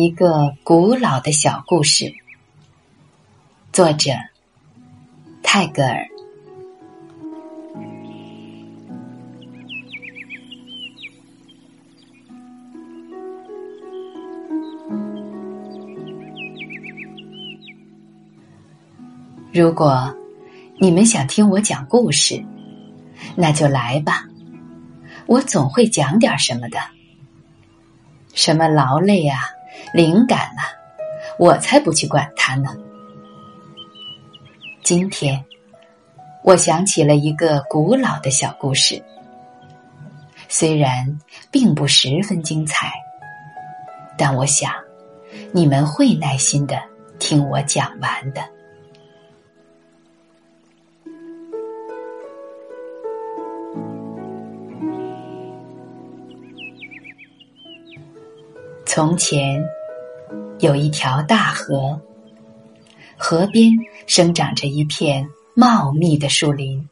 一个古老的小故事，作者泰戈尔。如果你们想听我讲故事，那就来吧，我总会讲点什么的。什么劳累啊，灵感啊，我才不去管它呢。今天，我想起了一个古老的小故事，虽然并不十分精彩，但我想你们会耐心的听我讲完的。从前有一条大河，河边生长着一片茂密的树林。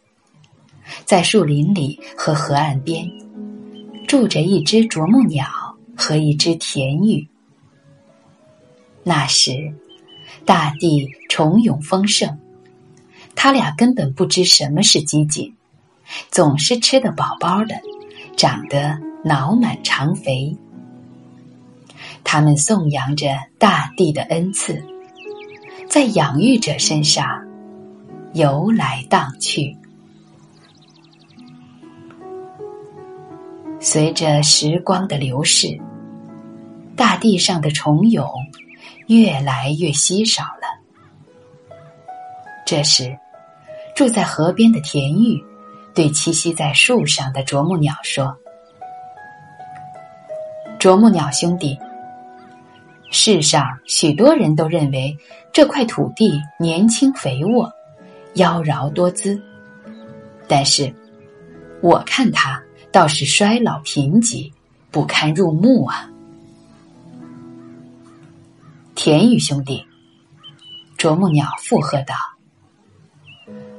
在树林里和河岸边，住着一只啄木鸟和一只田芋。那时，大地重涌丰盛，他俩根本不知什么是饥馑，总是吃得饱饱的，长得脑满肠肥。他们颂扬着大地的恩赐，在养育者身上游来荡去。随着时光的流逝，大地上的虫蛹越来越稀少了。这时，住在河边的田玉对栖息在树上的啄木鸟说：“啄木鸟兄弟。”世上许多人都认为这块土地年轻肥沃，妖娆多姿，但是我看它倒是衰老贫瘠，不堪入目啊！田羽兄弟，啄木鸟附和道：“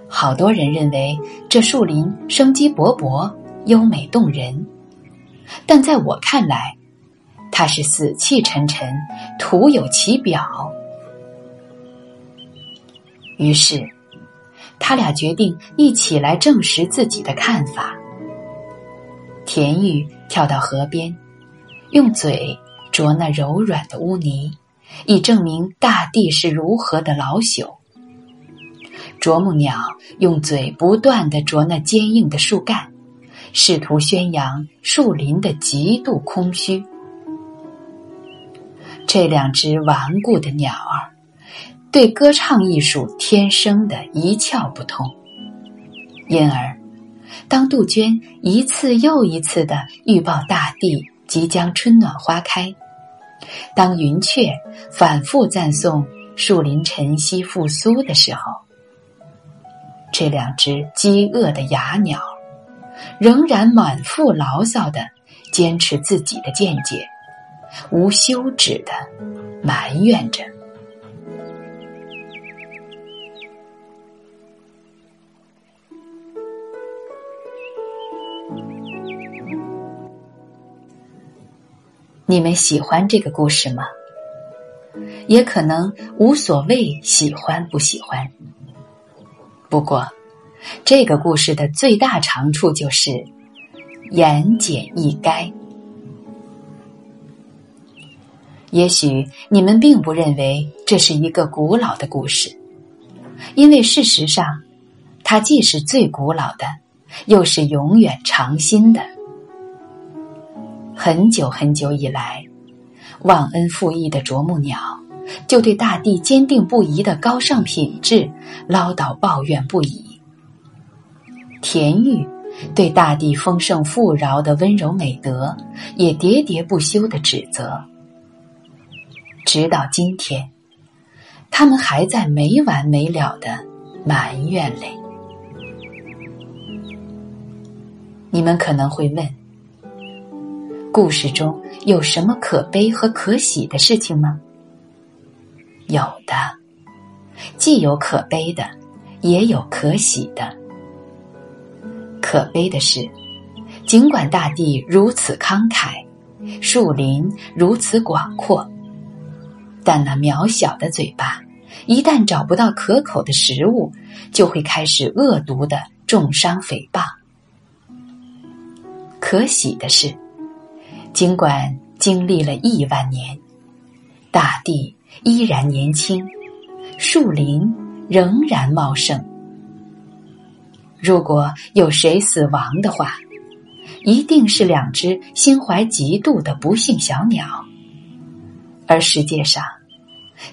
好多人认为这树林生机勃勃，优美动人，但在我看来。”他是死气沉沉，徒有其表。于是，他俩决定一起来证实自己的看法。田玉跳到河边，用嘴啄那柔软的污泥，以证明大地是如何的老朽。啄木鸟用嘴不断的啄那坚硬的树干，试图宣扬树林的极度空虚。这两只顽固的鸟儿，对歌唱艺术天生的一窍不通，因而，当杜鹃一次又一次的预报大地即将春暖花开，当云雀反复赞颂树林晨曦复苏的时候，这两只饥饿的哑鸟，仍然满腹牢骚的坚持自己的见解。无休止的埋怨着。你们喜欢这个故事吗？也可能无所谓喜欢不喜欢。不过，这个故事的最大长处就是言简意赅。也许你们并不认为这是一个古老的故事，因为事实上，它既是最古老的，又是永远长新的。很久很久以来，忘恩负义的啄木鸟就对大地坚定不移的高尚品质唠叨抱怨不已，田玉对大地丰盛富饶的温柔美德也喋喋不休的指责。直到今天，他们还在没完没了的埋怨里。你们可能会问：故事中有什么可悲和可喜的事情吗？有的，既有可悲的，也有可喜的。可悲的是，尽管大地如此慷慨，树林如此广阔。但那渺小的嘴巴，一旦找不到可口的食物，就会开始恶毒的重伤诽谤。可喜的是，尽管经历了亿万年，大地依然年轻，树林仍然茂盛。如果有谁死亡的话，一定是两只心怀嫉妒的不幸小鸟，而世界上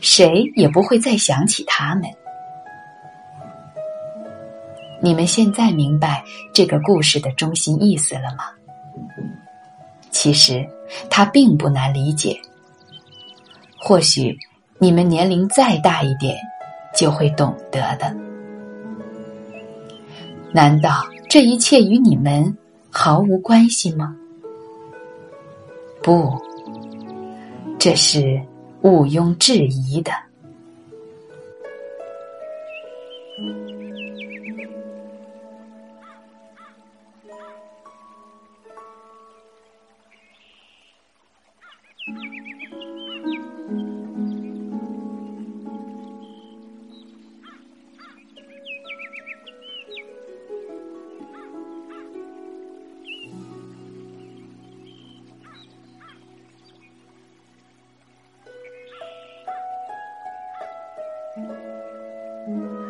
谁也不会再想起他们。你们现在明白这个故事的中心意思了吗？其实它并不难理解。或许你们年龄再大一点，就会懂得的。难道这一切与你们毫无关系吗？不，这是毋庸置疑的。Mm-hmm.